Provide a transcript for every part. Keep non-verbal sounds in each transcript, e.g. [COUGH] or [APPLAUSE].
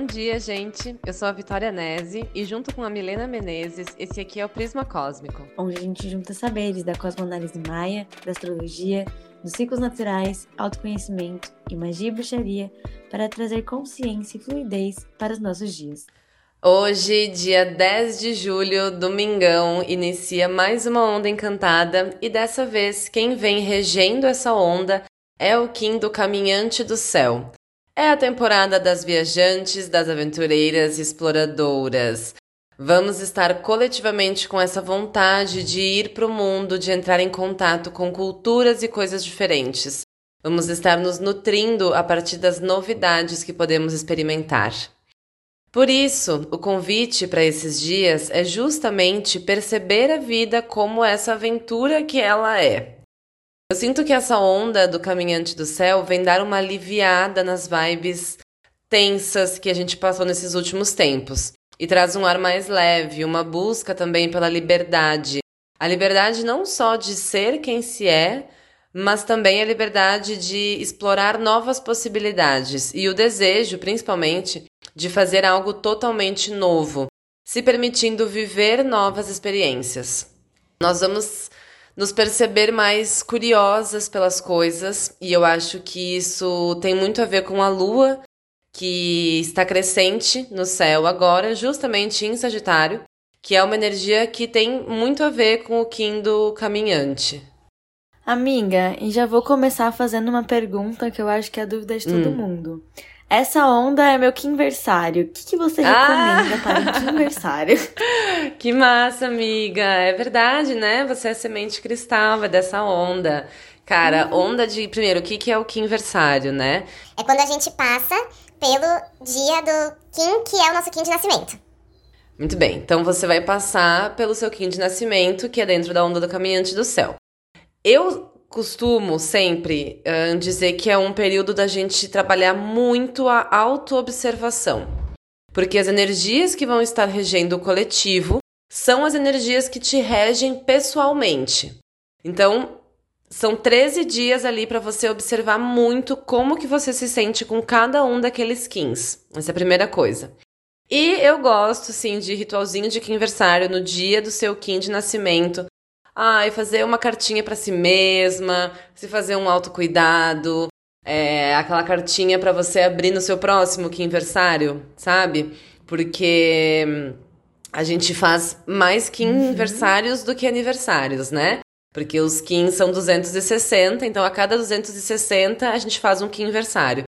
Bom dia, gente. Eu sou a Vitória Nese e junto com a Milena Menezes, esse aqui é o Prisma Cósmico. Onde a gente junta saberes da cosmoanálise maia, da astrologia, dos ciclos naturais, autoconhecimento e magia e bruxaria para trazer consciência e fluidez para os nossos dias. Hoje, dia 10 de julho, domingão, inicia mais uma onda encantada e dessa vez quem vem regendo essa onda é o Kim do Caminhante do Céu. É a temporada das viajantes, das aventureiras e exploradoras. Vamos estar coletivamente com essa vontade de ir para o mundo, de entrar em contato com culturas e coisas diferentes. Vamos estar nos nutrindo a partir das novidades que podemos experimentar. Por isso, o convite para esses dias é justamente perceber a vida como essa aventura que ela é. Eu sinto que essa onda do Caminhante do Céu vem dar uma aliviada nas vibes tensas que a gente passou nesses últimos tempos e traz um ar mais leve, uma busca também pela liberdade. A liberdade não só de ser quem se é, mas também a liberdade de explorar novas possibilidades e o desejo, principalmente, de fazer algo totalmente novo, se permitindo viver novas experiências. Nós vamos nos perceber mais curiosas pelas coisas, e eu acho que isso tem muito a ver com a lua, que está crescente no céu agora, justamente em Sagitário, que é uma energia que tem muito a ver com o Kim do caminhante. Amiga, e já vou começar fazendo uma pergunta que eu acho que é a dúvida de todo hum. mundo. Essa onda é meu quinversário. O que, que você ah! recomenda ah! para o quinversário? [LAUGHS] que massa, amiga. É verdade, né? Você é semente cristal, é dessa onda. Cara, uhum. onda de. Primeiro, o que, que é o quinversário, né? É quando a gente passa pelo dia do Kim, que é o nosso Kim de nascimento. Muito bem. Então você vai passar pelo seu Kim de nascimento, que é dentro da onda do caminhante do céu. Eu costumo sempre uh, dizer que é um período da gente trabalhar muito a autoobservação. Porque as energias que vão estar regendo o coletivo são as energias que te regem pessoalmente. Então, são 13 dias ali para você observar muito como que você se sente com cada um daqueles skins. Essa é a primeira coisa. E eu gosto, sim, de ritualzinho de aniversário no dia do seu Kim de nascimento, Ai, fazer uma cartinha para si mesma, se fazer um autocuidado, é, aquela cartinha para você abrir no seu próximo que aniversário, sabe? Porque hum, a gente faz mais que aniversários uhum. do que aniversários, né? Porque os Kim são 260, então a cada 260 a gente faz um Kim aniversário.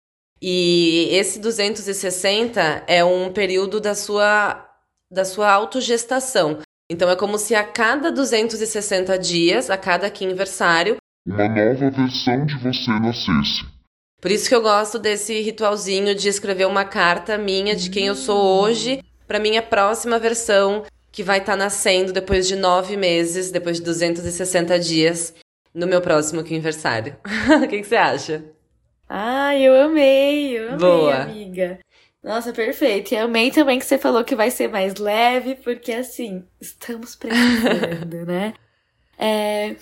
E esse 260 é um período da sua da sua autogestação. Então é como se a cada 260 dias, a cada aniversário, uma nova versão de você nascesse. Por isso que eu gosto desse ritualzinho de escrever uma carta minha de quem eu sou hoje para minha próxima versão que vai estar tá nascendo depois de nove meses, depois de 260 dias, no meu próximo aniversário. [LAUGHS] o que, que você acha? Ah, eu amei, eu amei, Boa. amiga. Nossa, perfeito. E amei também que você falou que vai ser mais leve, porque assim, estamos precisando, [LAUGHS] né? É,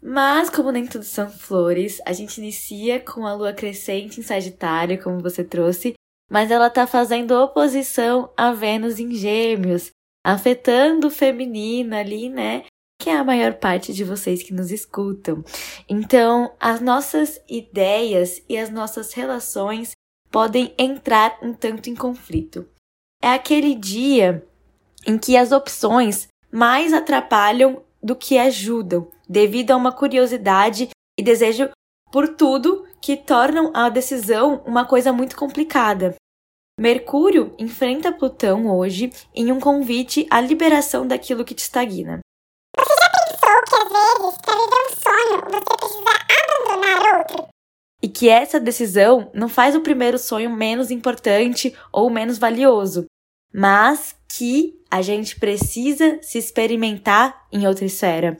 mas, como nem tudo são flores, a gente inicia com a lua crescente em Sagitário, como você trouxe, mas ela tá fazendo oposição a Vênus em Gêmeos, afetando o feminino ali, né? Que é a maior parte de vocês que nos escutam. Então, as nossas ideias e as nossas relações podem entrar um tanto em conflito. É aquele dia em que as opções mais atrapalham do que ajudam, devido a uma curiosidade e desejo por tudo que tornam a decisão uma coisa muito complicada. Mercúrio enfrenta Plutão hoje em um convite à liberação daquilo que te estagna. Você já pensou que às vezes, para viver um sonho, você precisa abandonar outro? E que essa decisão não faz o primeiro sonho menos importante ou menos valioso, mas que a gente precisa se experimentar em outra esfera.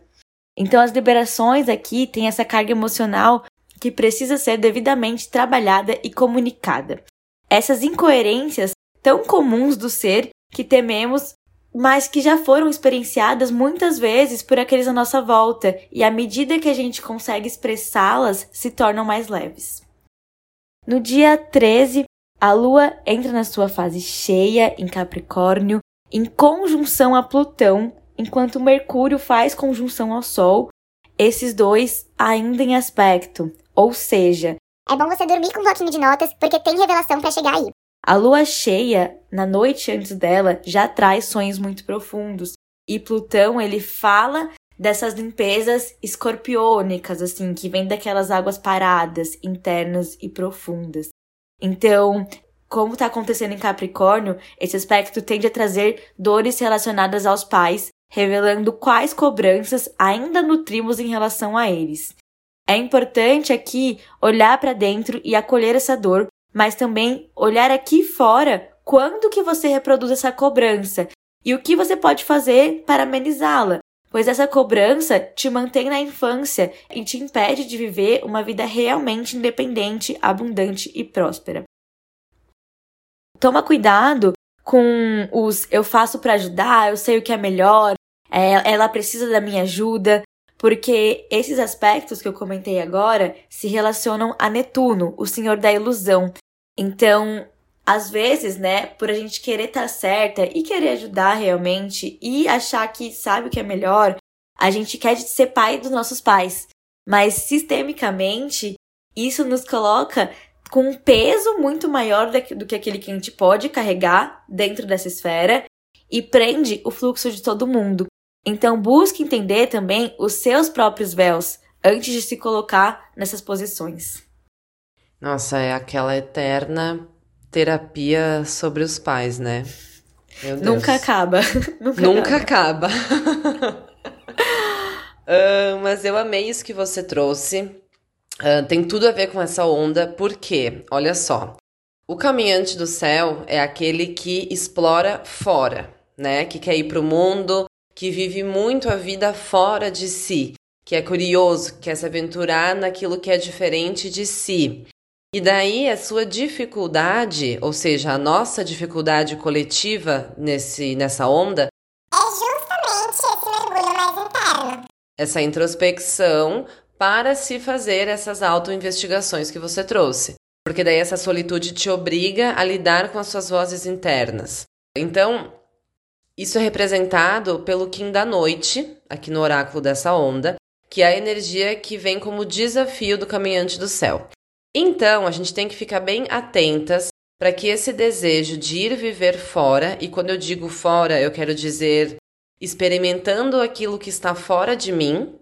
Então, as liberações aqui têm essa carga emocional que precisa ser devidamente trabalhada e comunicada. Essas incoerências tão comuns do ser que tememos mas que já foram experienciadas muitas vezes por aqueles à nossa volta, e à medida que a gente consegue expressá-las, se tornam mais leves. No dia 13, a Lua entra na sua fase cheia em Capricórnio, em conjunção a Plutão, enquanto Mercúrio faz conjunção ao Sol, esses dois ainda em aspecto, ou seja, é bom você dormir com um bloquinho de notas, porque tem revelação para chegar aí. A lua cheia, na noite antes dela, já traz sonhos muito profundos. E Plutão, ele fala dessas limpezas escorpiônicas, assim, que vem daquelas águas paradas, internas e profundas. Então, como está acontecendo em Capricórnio, esse aspecto tende a trazer dores relacionadas aos pais, revelando quais cobranças ainda nutrimos em relação a eles. É importante aqui olhar para dentro e acolher essa dor, mas também olhar aqui fora quando que você reproduz essa cobrança e o que você pode fazer para amenizá-la, pois essa cobrança te mantém na infância e te impede de viver uma vida realmente independente, abundante e próspera. Toma cuidado com os eu faço para ajudar, eu sei o que é melhor, é, ela precisa da minha ajuda, porque esses aspectos que eu comentei agora se relacionam a Netuno, o senhor da ilusão. Então, às vezes, né, por a gente querer estar tá certa e querer ajudar realmente e achar que sabe o que é melhor, a gente quer ser pai dos nossos pais. Mas sistemicamente, isso nos coloca com um peso muito maior do que aquele que a gente pode carregar dentro dessa esfera e prende o fluxo de todo mundo. Então busque entender também os seus próprios véus antes de se colocar nessas posições. Nossa, é aquela eterna terapia sobre os pais, né? Nunca acaba. [LAUGHS] Nunca, Nunca acaba. uh, [LAUGHS] mas eu amei isso que você trouxe. Uh, tem tudo a ver com essa onda, porque, olha só, o caminhante do céu é aquele que explora fora, né? Que quer ir para o mundo, que vive muito a vida fora de si, que é curioso, que quer se aventurar naquilo que é diferente de si. E daí a sua dificuldade, ou seja, a nossa dificuldade coletiva nesse, nessa onda, é justamente esse mergulho mais interno. Essa introspecção para se fazer essas autoinvestigações que você trouxe. Porque daí essa solitude te obriga a lidar com as suas vozes internas. Então, isso é representado pelo Kim da noite, aqui no oráculo dessa onda, que é a energia que vem como desafio do caminhante do céu. Então, a gente tem que ficar bem atentas para que esse desejo de ir viver fora, e quando eu digo fora, eu quero dizer experimentando aquilo que está fora de mim,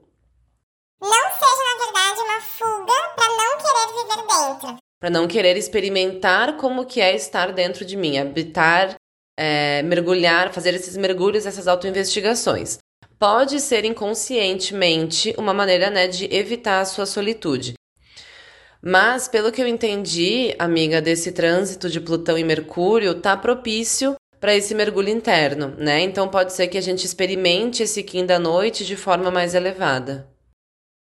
não seja, na verdade, uma fuga para não querer viver dentro. Para não querer experimentar como que é estar dentro de mim, habitar é, mergulhar, fazer esses mergulhos, essas autoinvestigações. Pode ser inconscientemente uma maneira né, de evitar a sua solitude. Mas, pelo que eu entendi, amiga, desse trânsito de Plutão e Mercúrio, tá propício para esse mergulho interno, né? Então pode ser que a gente experimente esse Kim da noite de forma mais elevada.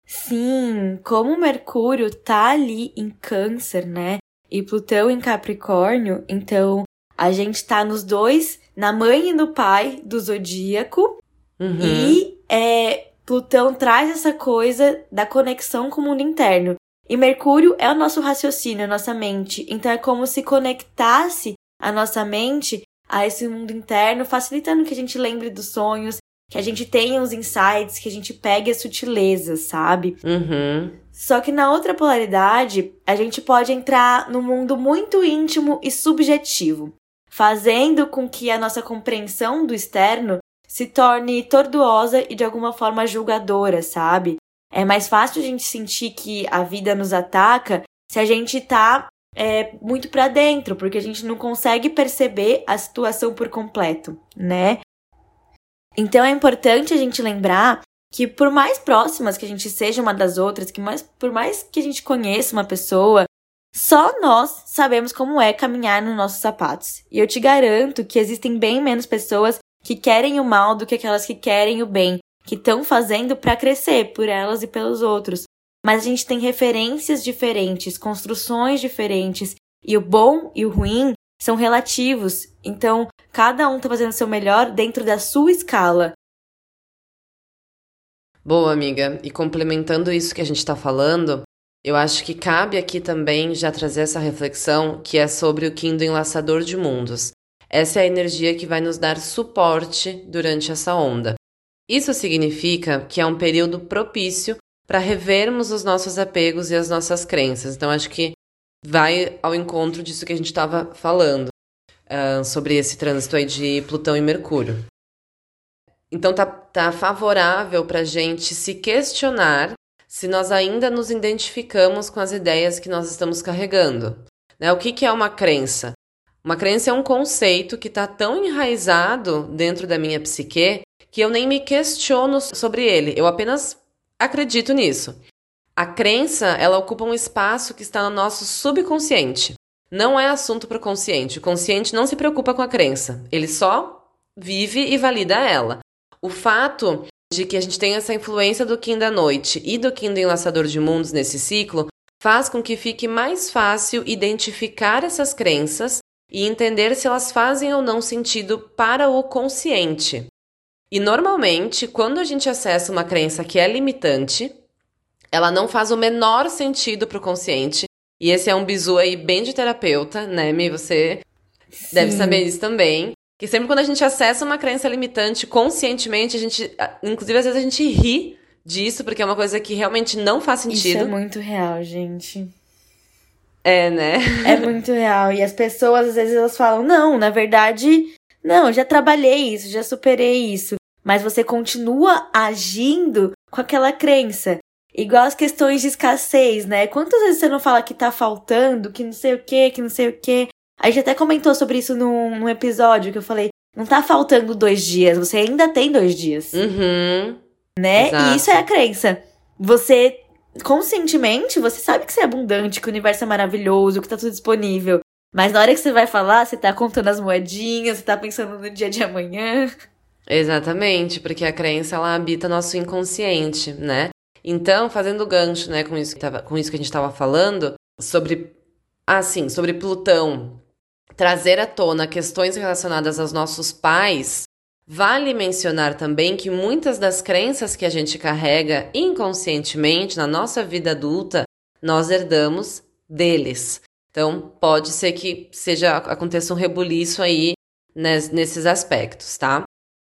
Sim, como Mercúrio tá ali em Câncer, né? E Plutão em Capricórnio, então a gente tá nos dois, na mãe e no pai do zodíaco. Uhum. E é, Plutão traz essa coisa da conexão com o mundo interno. E Mercúrio é o nosso raciocínio, a nossa mente. Então é como se conectasse a nossa mente a esse mundo interno, facilitando que a gente lembre dos sonhos, que a gente tenha os insights, que a gente pegue as sutilezas, sabe? Uhum. Só que na outra polaridade, a gente pode entrar num mundo muito íntimo e subjetivo fazendo com que a nossa compreensão do externo se torne tortuosa e de alguma forma julgadora, sabe? É mais fácil a gente sentir que a vida nos ataca se a gente tá é, muito para dentro, porque a gente não consegue perceber a situação por completo, né? Então é importante a gente lembrar que por mais próximas que a gente seja uma das outras, que mais, por mais que a gente conheça uma pessoa, só nós sabemos como é caminhar nos nossos sapatos. E eu te garanto que existem bem menos pessoas que querem o mal do que aquelas que querem o bem, que estão fazendo para crescer por elas e pelos outros. Mas a gente tem referências diferentes, construções diferentes, e o bom e o ruim são relativos. Então, cada um está fazendo o seu melhor dentro da sua escala. Boa, amiga. E complementando isso que a gente está falando, Eu acho que cabe aqui também já trazer essa reflexão que é sobre o do Enlaçador de Mundos. Essa é a energia que vai nos dar suporte durante essa onda. Isso significa que é um período propício para revermos os nossos apegos e as nossas crenças. Então, acho que vai ao encontro disso que a gente estava falando uh, sobre esse trânsito aí de Plutão e Mercúrio. Então, tá, tá favorável para a gente se questionar se nós ainda nos identificamos com as ideias que nós estamos carregando. Né? O que, que é uma crença? Uma crença é um conceito que está tão enraizado dentro da minha psique que eu nem me questiono sobre ele, eu apenas acredito nisso. A crença, ela ocupa um espaço que está no nosso subconsciente. Não é assunto para o consciente. O consciente não se preocupa com a crença, ele só vive e valida ela. O fato de que a gente tem essa influência do Kim da noite e do Kim do enlaçador de mundos nesse ciclo faz com que fique mais fácil identificar essas crenças e entender se elas fazem ou não sentido para o consciente. E normalmente, quando a gente acessa uma crença que é limitante, ela não faz o menor sentido para o consciente. E esse é um bizu aí bem de terapeuta, né, Mi? Você Sim. deve saber isso também. Que sempre quando a gente acessa uma crença limitante conscientemente, a gente, inclusive às vezes a gente ri disso, porque é uma coisa que realmente não faz sentido. Isso é muito real, gente. É, né? É muito real. E as pessoas, às vezes, elas falam: não, na verdade, não, já trabalhei isso, já superei isso. Mas você continua agindo com aquela crença. Igual as questões de escassez, né? Quantas vezes você não fala que tá faltando, que não sei o que, que não sei o que, a gente até comentou sobre isso num, num episódio que eu falei: não tá faltando dois dias, você ainda tem dois dias. Uhum. Né? Exato. E isso é a crença. Você, conscientemente, você sabe que você é abundante, que o universo é maravilhoso, que tá tudo disponível. Mas na hora que você vai falar, você tá contando as moedinhas, você tá pensando no dia de amanhã. Exatamente, porque a crença ela habita nosso inconsciente, né? Então, fazendo gancho, né, com isso que, tava, com isso que a gente estava falando, sobre. Ah, sim, sobre Plutão trazer à tona questões relacionadas aos nossos pais, vale mencionar também que muitas das crenças que a gente carrega inconscientemente na nossa vida adulta, nós herdamos deles. Então, pode ser que seja aconteça um rebuliço aí nesses aspectos, tá?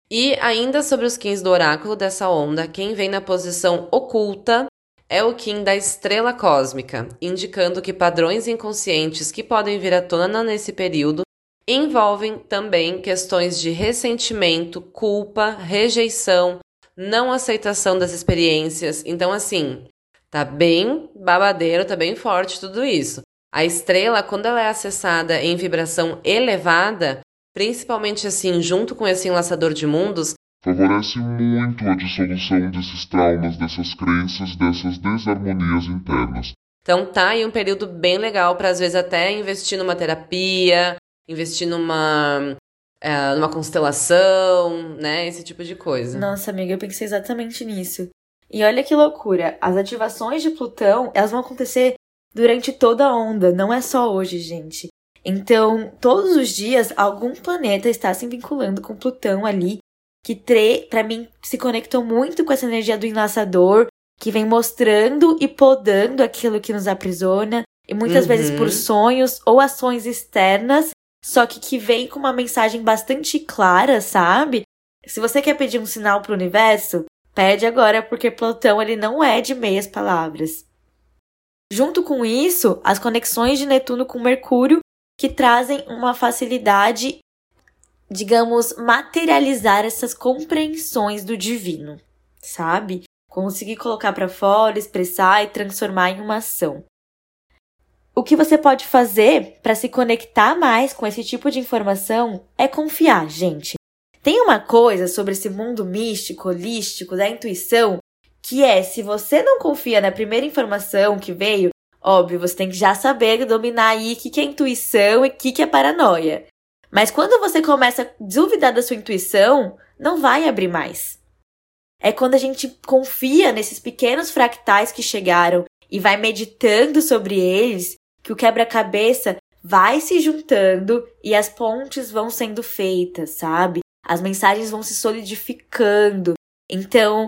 E ainda sobre os Kins do oráculo dessa onda, quem vem na posição oculta é o Kim da estrela cósmica, indicando que padrões inconscientes que podem vir à tona nesse período envolvem também questões de ressentimento, culpa, rejeição, não aceitação das experiências. Então, assim, tá bem babadeiro, tá bem forte tudo isso. A estrela, quando ela é acessada em vibração elevada, principalmente assim, junto com esse enlaçador de mundos, favorece muito a dissolução desses traumas, dessas crenças, dessas desarmonias internas. Então tá aí um período bem legal para às vezes até investir numa terapia, investir numa é, numa constelação, né, esse tipo de coisa. Nossa, amiga, eu pensei exatamente nisso. E olha que loucura, as ativações de Plutão, elas vão acontecer durante toda a onda, não é só hoje, gente. Então, todos os dias, algum planeta está se vinculando com Plutão ali que para mim se conectou muito com essa energia do enlaçador, que vem mostrando e podando aquilo que nos aprisiona, e muitas uhum. vezes por uhum. sonhos ou ações externas, só que que vem com uma mensagem bastante clara, sabe? Se você quer pedir um sinal para o universo, pede agora, porque Plutão ele não é de meias palavras. Junto com isso, as conexões de Netuno com Mercúrio que trazem uma facilidade digamos, materializar essas compreensões do divino, sabe? Conseguir colocar para fora, expressar e transformar em uma ação. O que você pode fazer para se conectar mais com esse tipo de informação é confiar, gente. Tem uma coisa sobre esse mundo místico, holístico, da intuição, que é se você não confia na primeira informação que veio, óbvio, você tem que já saber dominar aí o que, que é intuição e o que, que é paranoia. Mas quando você começa a duvidar da sua intuição, não vai abrir mais. É quando a gente confia nesses pequenos fractais que chegaram e vai meditando sobre eles que o quebra-cabeça vai se juntando e as pontes vão sendo feitas, sabe? As mensagens vão se solidificando. Então,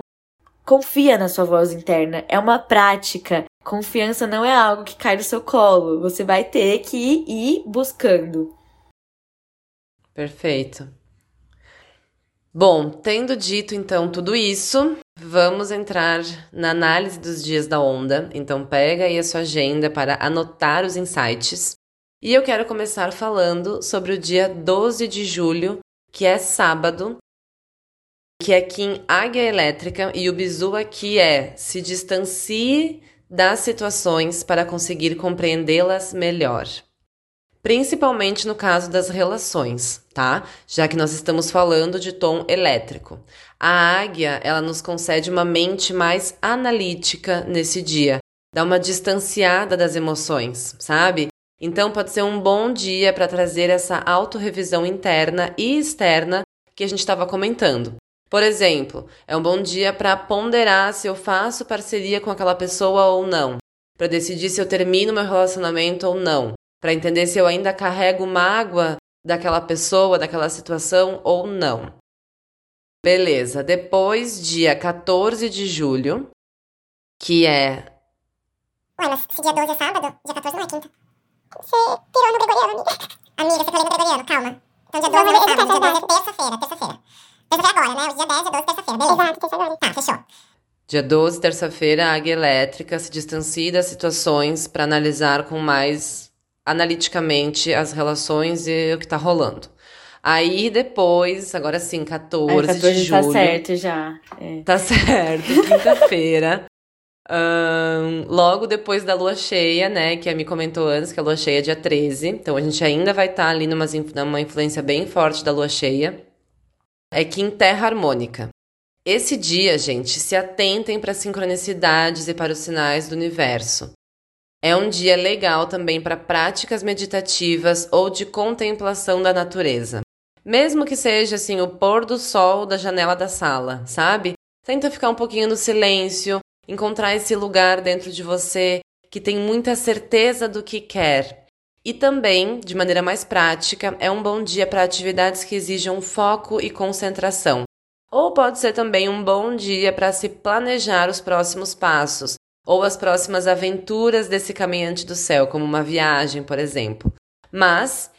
confia na sua voz interna. É uma prática. Confiança não é algo que cai do seu colo. Você vai ter que ir buscando. Perfeito. Bom, tendo dito então tudo isso, vamos entrar na análise dos dias da onda. Então pega aí a sua agenda para anotar os insights. E eu quero começar falando sobre o dia 12 de julho, que é sábado, que é Kim Águia Elétrica, e o bizu aqui é se distancie das situações para conseguir compreendê-las melhor principalmente no caso das relações, tá? Já que nós estamos falando de tom elétrico. A águia, ela nos concede uma mente mais analítica nesse dia, dá uma distanciada das emoções, sabe? Então pode ser um bom dia para trazer essa autorrevisão interna e externa que a gente estava comentando. Por exemplo, é um bom dia para ponderar se eu faço parceria com aquela pessoa ou não, para decidir se eu termino meu relacionamento ou não, para entender se eu ainda carrego mágoa daquela pessoa, daquela situação ou não. Beleza, depois, dia 14 de julho, que é. Ué, mas se dia 12 é sábado, dia 14 não é quinta. Você pirou no gregoriano, amiga. Amiga, você pirou no gregoriano, calma. Então dia 12 não é sábado, dia 12 é terça-feira, terça-feira. Terça-feira agora, né? O dia 10, dia 12, terça-feira, beleza? Exato, terça agora. Tá, fechou. Dia 12, terça-feira, a águia elétrica se distancia das situações para analisar com mais analiticamente as relações e o que tá rolando. Aí depois, agora sim, 14, é, 14 de tá julho. Tá certo já. É. Tá certo, quinta-feira. [LAUGHS] um, logo depois da lua cheia, né? Que a me comentou antes que a lua cheia é dia 13. Então a gente ainda vai estar tá ali numa, numa influência bem forte da lua cheia. É que em terra harmônica. Esse dia, gente, se atentem para as sincronicidades e para os sinais do universo. É um dia legal também para práticas meditativas ou de contemplação da natureza. Mesmo que seja assim o pôr do sol da janela da sala, sabe? Tenta ficar um pouquinho no silêncio, encontrar esse lugar dentro de você que tem muita certeza do que quer. E também, de maneira mais prática, é um bom dia para atividades que exijam foco e concentração. Ou pode ser também um bom dia para se planejar os próximos passos, ou as próximas aventuras desse caminhante do céu, como uma viagem, por exemplo. Mas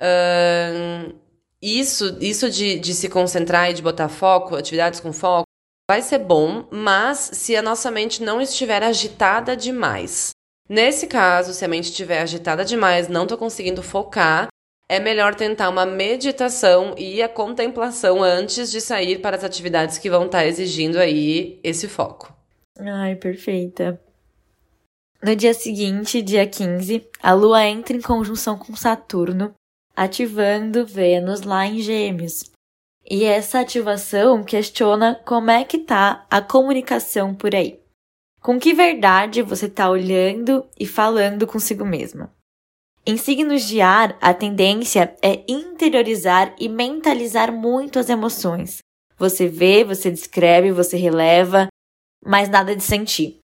uh, isso, isso de, de se concentrar e de botar foco, atividades com foco, vai ser bom, mas se a nossa mente não estiver agitada demais. Nesse caso, se a mente estiver agitada demais, não estou conseguindo focar, é melhor tentar uma meditação e a contemplação antes de sair para as atividades que vão estar exigindo aí esse foco. Ai, perfeita. No dia seguinte, dia 15, a Lua entra em conjunção com Saturno, ativando Vênus lá em Gêmeos. E essa ativação questiona como é que tá a comunicação por aí. Com que verdade você está olhando e falando consigo mesma? Em signos de ar, a tendência é interiorizar e mentalizar muito as emoções. Você vê, você descreve, você releva, mas nada de sentir.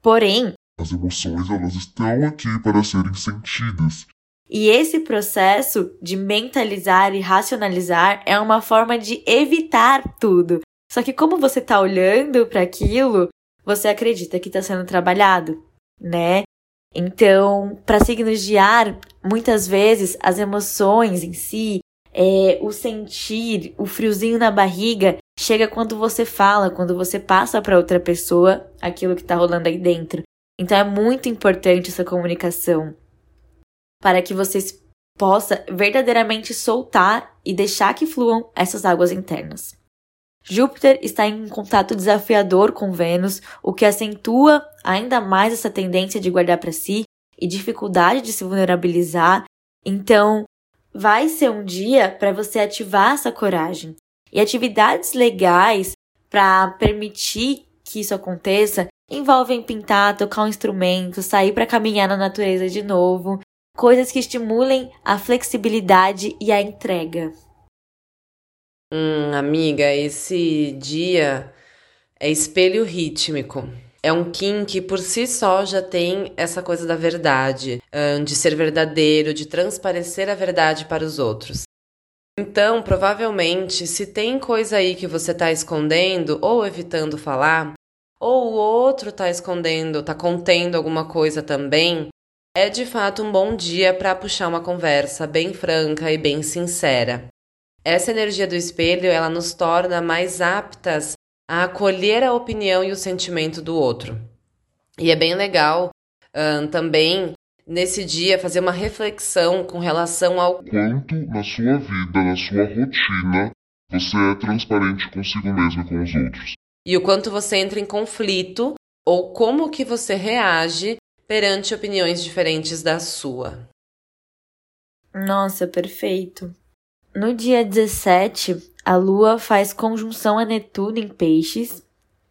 Porém, as emoções elas estão aqui para serem sentidas. E esse processo de mentalizar e racionalizar é uma forma de evitar tudo. Só que como você está olhando para aquilo, você acredita que está sendo trabalhado, né? Então, para signos de ar, muitas vezes as emoções em si, é, o sentir, o friozinho na barriga, chega quando você fala, quando você passa para outra pessoa aquilo que está rolando aí dentro. Então é muito importante essa comunicação para que vocês possam verdadeiramente soltar e deixar que fluam essas águas internas. Júpiter está em contato desafiador com Vênus, o que acentua ainda mais essa tendência de guardar para si e dificuldade de se vulnerabilizar. Então, vai ser um dia para você ativar essa coragem. E atividades legais para permitir que isso aconteça envolvem pintar, tocar um instrumento, sair para caminhar na natureza de novo, coisas que estimulem a flexibilidade e a entrega. Hum, amiga, esse dia é espelho rítmico. É um Kim que por si só já tem essa coisa da verdade, de ser verdadeiro, de transparecer a verdade para os outros. Então, provavelmente, se tem coisa aí que você está escondendo ou evitando falar, ou o outro está escondendo, está contendo alguma coisa também, é de fato um bom dia para puxar uma conversa bem franca e bem sincera. Essa energia do espelho, ela nos torna mais aptas a acolher a opinião e o sentimento do outro. E é bem legal um, também nesse dia fazer uma reflexão com relação ao quanto na sua vida, na sua rotina, você é transparente consigo mesmo e com os outros. E o quanto você entra em conflito ou como que você reage perante opiniões diferentes da sua. Nossa, perfeito. No dia 17, a Lua faz conjunção a Netuno em Peixes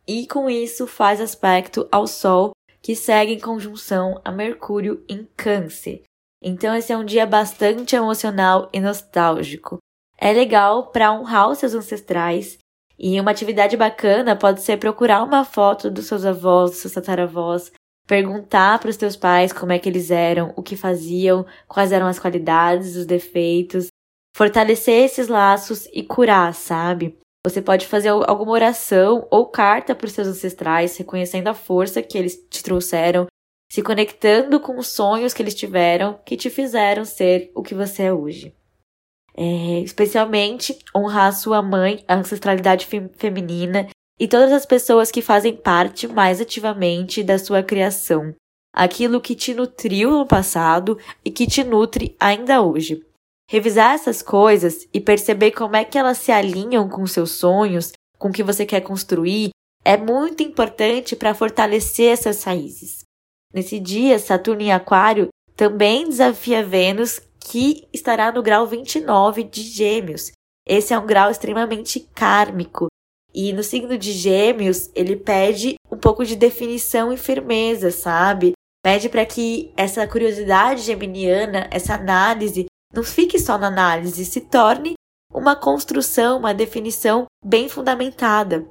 e com isso faz aspecto ao Sol, que segue em conjunção a Mercúrio em Câncer. Então esse é um dia bastante emocional e nostálgico. É legal para honrar os seus ancestrais e uma atividade bacana pode ser procurar uma foto dos seus avós, dos seus tataravós, perguntar para os teus pais como é que eles eram, o que faziam, quais eram as qualidades, os defeitos, fortalecer esses laços e curar, sabe? Você pode fazer alguma oração ou carta para os seus ancestrais, reconhecendo a força que eles te trouxeram, se conectando com os sonhos que eles tiveram, que te fizeram ser o que você é hoje. É, especialmente honrar a sua mãe, a ancestralidade feminina e todas as pessoas que fazem parte mais ativamente da sua criação. Aquilo que te nutriu no passado e que te nutre ainda hoje. Revisar essas coisas e perceber como é que elas se alinham com seus sonhos, com o que você quer construir, é muito importante para fortalecer essas raízes. Nesse dia, Saturno em Aquário também desafia Vênus, que estará no grau 29 de Gêmeos. Esse é um grau extremamente kármico, e no signo de Gêmeos, ele pede um pouco de definição e firmeza, sabe? Pede para que essa curiosidade geminiana, essa análise, não fique só na análise, se torne uma construção, uma definição bem fundamentada.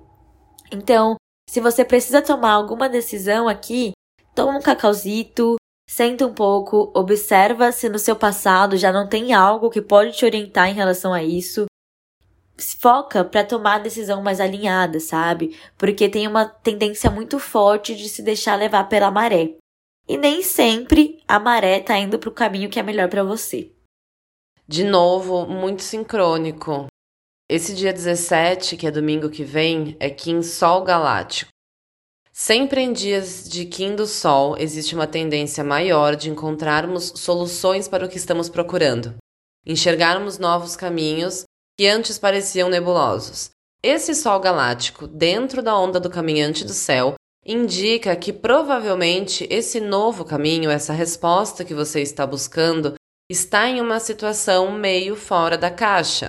Então, se você precisa tomar alguma decisão aqui, toma um cacauzito, senta um pouco, observa se no seu passado já não tem algo que pode te orientar em relação a isso foca para tomar a decisão mais alinhada, sabe? Porque tem uma tendência muito forte de se deixar levar pela maré. E nem sempre a maré tá indo pro caminho que é melhor para você. De novo, muito sincrônico. Esse dia 17, que é domingo que vem, é Kim Sol Galáctico. Sempre em dias de Kim do Sol existe uma tendência maior de encontrarmos soluções para o que estamos procurando, enxergarmos novos caminhos que antes pareciam nebulosos. Esse Sol galáctico, dentro da onda do caminhante do céu, indica que provavelmente esse novo caminho, essa resposta que você está buscando, está em uma situação meio fora da caixa.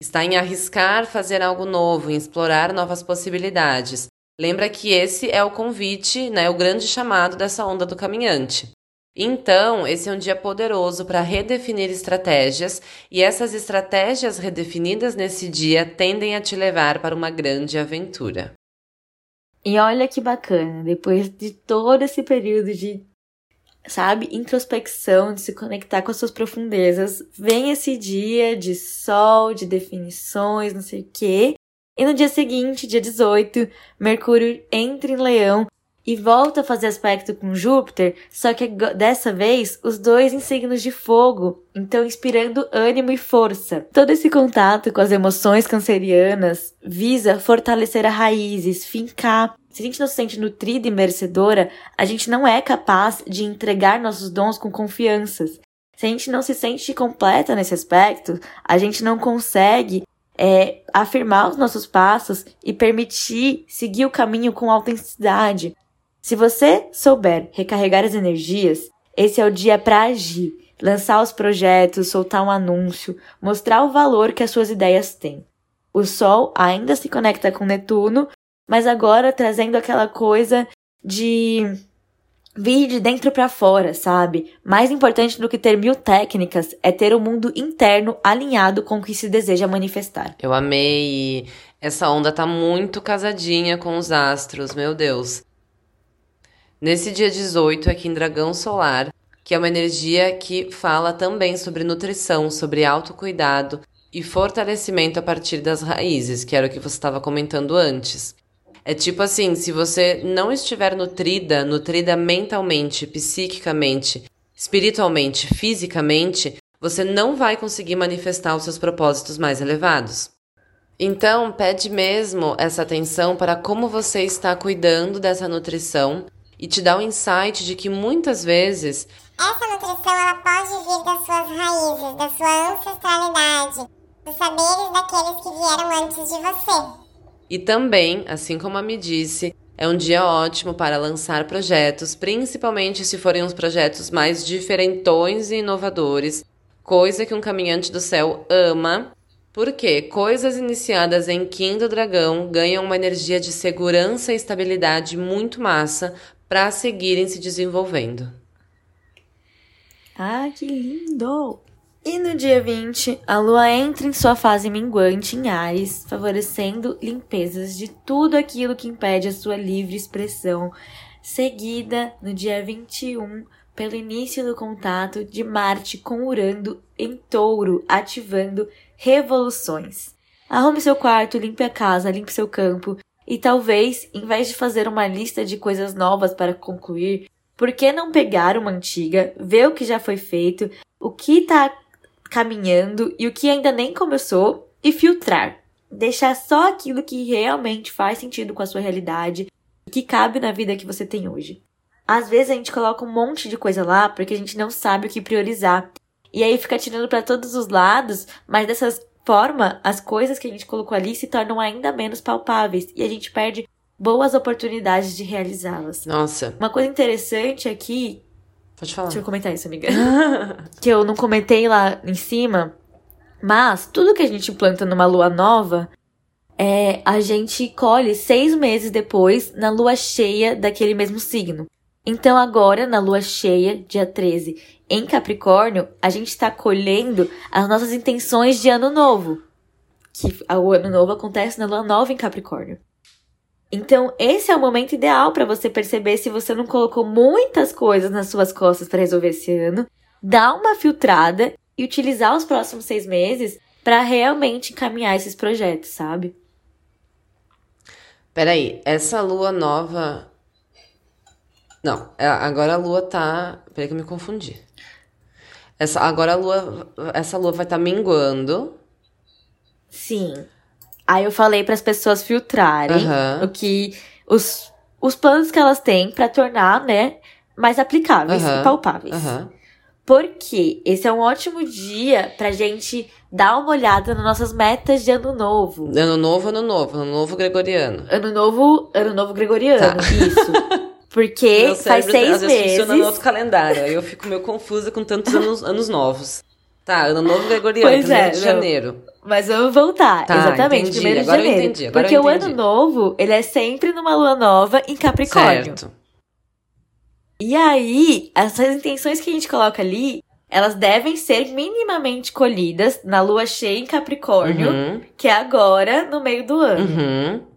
Está em arriscar fazer algo novo, em explorar novas possibilidades. Lembra que esse é o convite, né, o grande chamado dessa onda do caminhante. Então, esse é um dia poderoso para redefinir estratégias, e essas estratégias redefinidas nesse dia tendem a te levar para uma grande aventura. E olha que bacana, depois de todo esse período de, sabe, introspecção, de se conectar com as suas profundezas, vem esse dia de sol, de definições, não sei o quê. E no dia seguinte, dia 18, Mercúrio entra em Leão e volta a fazer aspecto com Júpiter, só que dessa vez os dois em signos de fogo, então inspirando ânimo e força. Todo esse contato com as emoções cancerianas visa fortalecer as raízes, fincar. Se a gente não se sente nutrida e merecedora, a gente não é capaz de entregar nossos dons com confianças. Se a gente não se sente completa nesse aspecto, a gente não consegue é, afirmar os nossos passos e permitir seguir o caminho com autenticidade. Se você souber recarregar as energias, esse é o dia para agir, lançar os projetos, soltar um anúncio, mostrar o valor que as suas ideias têm. O Sol ainda se conecta com Netuno, mas agora trazendo aquela coisa de vir de dentro para fora, sabe? Mais importante do que ter mil técnicas é ter o mundo interno alinhado com o que se deseja manifestar. Eu amei. Essa onda tá muito casadinha com os astros, meu Deus. Nesse dia 18, aqui em Dragão Solar, que é uma energia que fala também sobre nutrição, sobre autocuidado e fortalecimento a partir das raízes, que era o que você estava comentando antes. É tipo assim, se você não estiver nutrida, nutrida mentalmente, psiquicamente, espiritualmente, fisicamente, você não vai conseguir manifestar os seus propósitos mais elevados. Então, pede mesmo essa atenção para como você está cuidando dessa nutrição e te dá o um insight de que muitas vezes essa nutrição ela pode vir das suas raízes, da sua ancestralidade, dos saberes daqueles que vieram antes de você. E também, assim como a me disse, é um dia ótimo para lançar projetos, principalmente se forem uns projetos mais diferentões e inovadores, coisa que um caminhante do céu ama, porque coisas iniciadas em Kim do Dragão ganham uma energia de segurança e estabilidade muito massa para seguirem se desenvolvendo. Ah, que lindo! E no dia 20, a lua entra em sua fase minguante em Ares, favorecendo limpezas de tudo aquilo que impede a sua livre expressão, seguida no dia 21 pelo início do contato de Marte com Urano em Touro, ativando revoluções. Arrume seu quarto, limpe a casa, limpe seu campo e talvez, em vez de fazer uma lista de coisas novas para concluir, por que não pegar uma antiga, ver o que já foi feito, o que está caminhando e o que ainda nem começou e filtrar? Deixar só aquilo que realmente faz sentido com a sua realidade e que cabe na vida que você tem hoje. Às vezes a gente coloca um monte de coisa lá porque a gente não sabe o que priorizar. E aí fica tirando para todos os lados, mas dessa forma, as coisas que a gente colocou ali se tornam ainda menos palpáveis e a gente perde boas oportunidades de realizá-las. Nossa. Uma coisa interessante aqui. Pode falar. Deixa eu comentar isso, amiga. [LAUGHS] que eu não comentei lá em cima. Mas tudo que a gente planta numa lua nova, é, a gente colhe seis meses depois na lua cheia daquele mesmo signo. Então, agora, na lua cheia, dia 13, em Capricórnio, a gente está colhendo as nossas intenções de ano novo. Que o ano novo acontece na lua nova em Capricórnio. Então, esse é o momento ideal para você perceber se você não colocou muitas coisas nas suas costas para resolver esse ano, dar uma filtrada e utilizar os próximos seis meses para realmente encaminhar esses projetos, sabe? Peraí, essa lua nova não, é, agora a lua tá. Peraí que eu me confundi. Essa, agora a lua. Essa lua vai estar tá minguando. Sim. Aí eu falei para as pessoas filtrarem uhum. o que. Os, os planos que elas têm para tornar, né, mais aplicáveis uhum. e palpáveis. Uhum. Porque esse é um ótimo dia pra gente dar uma olhada nas nossas metas de ano novo. Ano novo, ano novo, ano novo gregoriano. Ano novo, ano novo gregoriano, tá. isso. [LAUGHS] Porque Meu faz seis às vezes meses. funciona no outro calendário. Aí eu fico meio confusa com tantos anos, anos novos. Tá, ano novo gregoriano, pois primeiro é, de janeiro. Mas vamos voltar. Tá, Exatamente, entendi. primeiro de Agora janeiro. Eu entendi. Agora Porque eu entendi. o ano novo, ele é sempre numa lua nova em Capricórnio. Certo. E aí, essas intenções que a gente coloca ali, elas devem ser minimamente colhidas na lua cheia em Capricórnio, uhum. que é agora, no meio do ano. Uhum.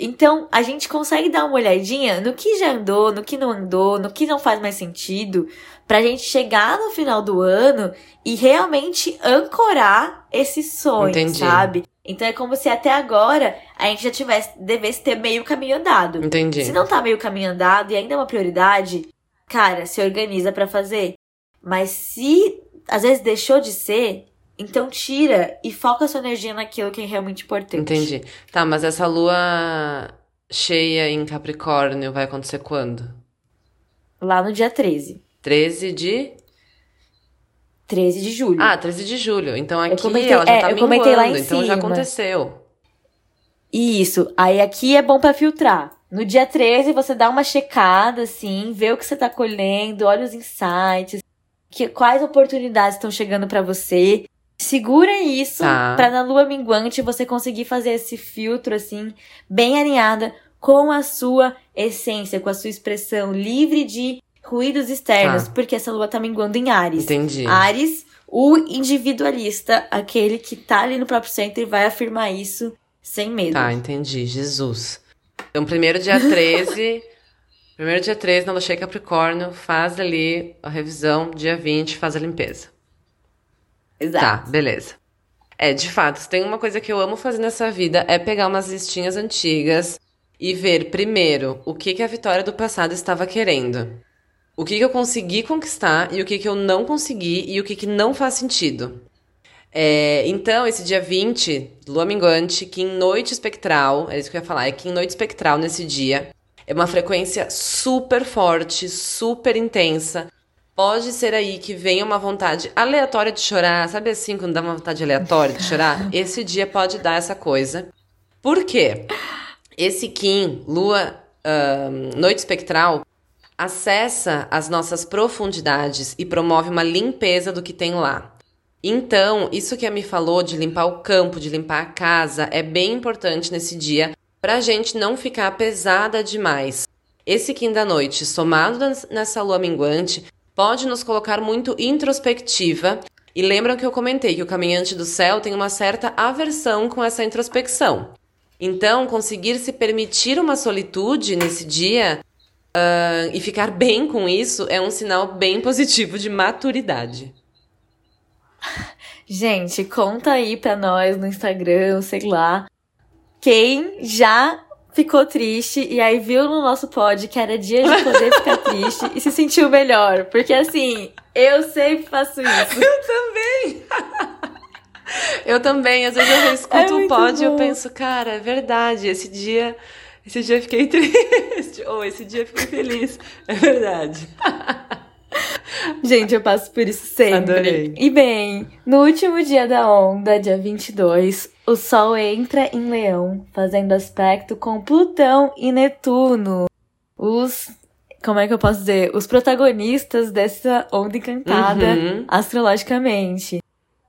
Então, a gente consegue dar uma olhadinha no que já andou, no que não andou, no que não faz mais sentido, pra gente chegar no final do ano e realmente ancorar esse sonho, Entendi. sabe? Então é como se até agora a gente já tivesse, devesse ter meio caminho andado. Entendi. Se não tá meio caminho andado e ainda é uma prioridade, cara, se organiza para fazer. Mas se às vezes deixou de ser, então tira e foca sua energia naquilo que é realmente importante. Entendi. Tá, mas essa lua cheia em Capricórnio vai acontecer quando? Lá no dia 13. 13 de 13 de julho. Ah, 13 de julho. Então aqui comentei, ela já é, tá eu comentei lá em então cima. já aconteceu. Isso. Aí aqui é bom para filtrar. No dia 13 você dá uma checada assim, vê o que você tá colhendo, olha os insights, que quais oportunidades estão chegando para você Segura isso tá. para na lua minguante você conseguir fazer esse filtro assim, bem alinhada com a sua essência, com a sua expressão livre de ruídos externos, tá. porque essa lua tá minguando em Ares. Entendi. Ares, o individualista, aquele que tá ali no próprio centro e vai afirmar isso sem medo. Tá, entendi. Jesus. Então, primeiro dia 13. [LAUGHS] primeiro dia 13, na Lua Cheia Capricórnio, faz ali a revisão. Dia 20, faz a limpeza. Exato. Tá, beleza. É, de fato, tem uma coisa que eu amo fazer nessa vida é pegar umas listinhas antigas e ver primeiro o que, que a vitória do passado estava querendo. O que, que eu consegui conquistar e o que, que eu não consegui e o que, que não faz sentido. É, então, esse dia 20, lua minguante, que em noite espectral, é isso que eu ia falar, é que em noite espectral nesse dia, é uma frequência super forte, super intensa. Pode ser aí que venha uma vontade aleatória de chorar, sabe assim, quando dá uma vontade aleatória de chorar? [LAUGHS] Esse dia pode dar essa coisa. Por quê? Esse Kim, lua, uh, noite espectral, acessa as nossas profundidades e promove uma limpeza do que tem lá. Então, isso que a me falou de limpar o campo, de limpar a casa, é bem importante nesse dia para a gente não ficar pesada demais. Esse Kim da noite, somado nessa lua minguante, pode nos colocar muito introspectiva. E lembram que eu comentei que o caminhante do céu tem uma certa aversão com essa introspecção. Então, conseguir se permitir uma solitude nesse dia uh, e ficar bem com isso é um sinal bem [LAUGHS] positivo de maturidade. [LAUGHS] Gente, conta aí pra nós no Instagram, sei lá, quem já ficou triste e aí viu no nosso pod que era dia de poder ficar [LAUGHS] triste e se sentiu melhor. Porque assim, eu sempre faço isso. Eu também! [LAUGHS] eu também, às vezes eu escuto é o pod e eu penso, cara, é verdade, esse dia. Esse dia eu fiquei [LAUGHS] triste. Ou esse dia eu fiquei feliz. É verdade. Gente, eu passo por isso sempre. Adorei. E bem, no último dia da onda, dia 22, o Sol entra em Leão, fazendo aspecto com Plutão e Netuno. Os. Como é que eu posso dizer? Os protagonistas dessa onda encantada uhum. astrologicamente.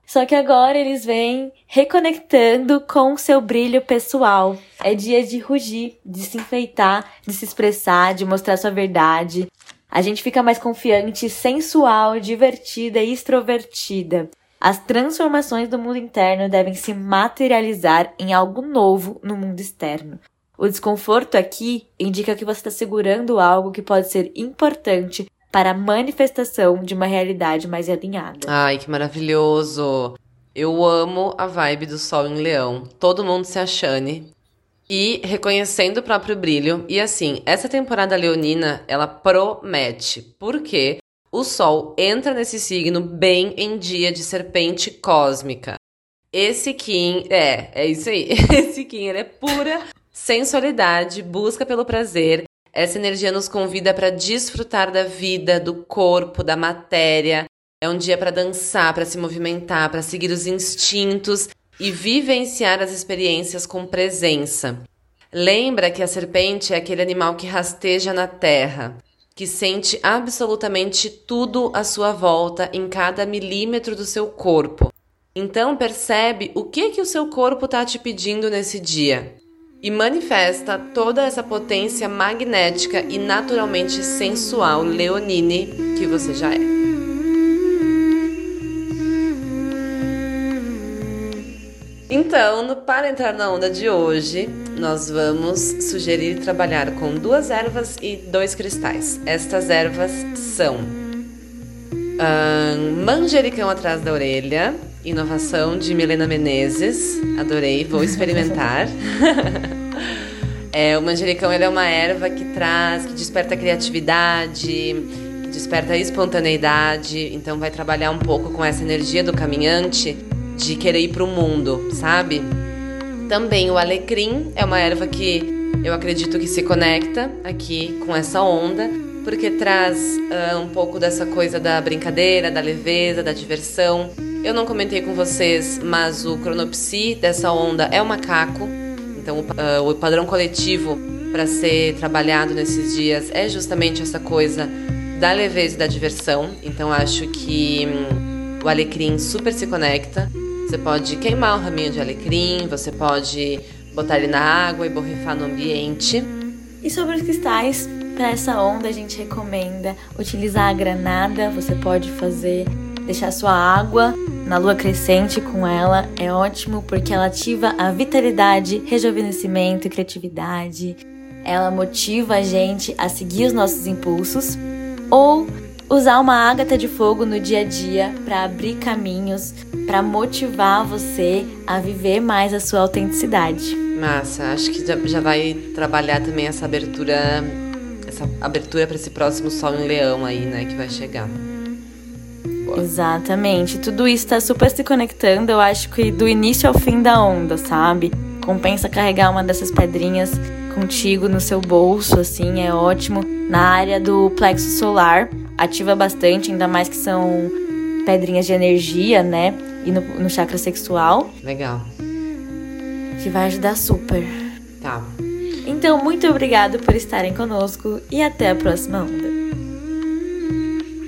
Só que agora eles vêm reconectando com o seu brilho pessoal. É dia de rugir, de se enfeitar, de se expressar, de mostrar sua verdade, a gente fica mais confiante, sensual, divertida e extrovertida. As transformações do mundo interno devem se materializar em algo novo no mundo externo. O desconforto aqui indica que você está segurando algo que pode ser importante para a manifestação de uma realidade mais alinhada. Ai, que maravilhoso! Eu amo a vibe do Sol em Leão. Todo mundo se achane e reconhecendo o próprio brilho. E assim, essa temporada leonina, ela promete. Porque o Sol entra nesse signo bem em dia de serpente cósmica. Esse Kim, é, é isso aí. [LAUGHS] Esse Kim, ele é pura sensualidade, busca pelo prazer. Essa energia nos convida para desfrutar da vida, do corpo, da matéria. É um dia para dançar, para se movimentar, para seguir os instintos e vivenciar as experiências com presença. Lembra que a serpente é aquele animal que rasteja na terra, que sente absolutamente tudo à sua volta em cada milímetro do seu corpo. Então percebe o que que o seu corpo está te pedindo nesse dia e manifesta toda essa potência magnética e naturalmente sensual leonine que você já é. Então, para entrar na onda de hoje, nós vamos sugerir trabalhar com duas ervas e dois cristais. Estas ervas são um, manjericão atrás da orelha, inovação de Milena Menezes. Adorei, vou experimentar. [LAUGHS] é, o manjericão é uma erva que traz, que desperta criatividade, desperta espontaneidade. Então, vai trabalhar um pouco com essa energia do caminhante de querer ir para o mundo, sabe? Também o alecrim é uma erva que eu acredito que se conecta aqui com essa onda, porque traz uh, um pouco dessa coisa da brincadeira, da leveza, da diversão. Eu não comentei com vocês, mas o cronopsi dessa onda é o macaco. Então, uh, o padrão coletivo para ser trabalhado nesses dias é justamente essa coisa da leveza e da diversão. Então, acho que hum, o alecrim super se conecta. Você pode queimar um raminho de alecrim, você pode botar ele na água e borrifar no ambiente. E sobre os cristais, para essa onda a gente recomenda utilizar a granada. Você pode fazer, deixar sua água na lua crescente com ela. É ótimo porque ela ativa a vitalidade, rejuvenescimento e criatividade. Ela motiva a gente a seguir os nossos impulsos. Ou usar uma ágata de fogo no dia a dia para abrir caminhos, para motivar você a viver mais a sua autenticidade. Massa, acho que já, já vai trabalhar também essa abertura, essa abertura para esse próximo Sol em Leão aí, né, que vai chegar. Boa. Exatamente, tudo isso está super se conectando, eu acho que do início ao fim da onda, sabe? Compensa carregar uma dessas pedrinhas contigo no seu bolso, assim, é ótimo. Na área do plexo solar, ativa bastante, ainda mais que são pedrinhas de energia, né? E no, no chakra sexual. Legal. Que vai ajudar super. Tá. Então, muito obrigado por estarem conosco e até a próxima onda.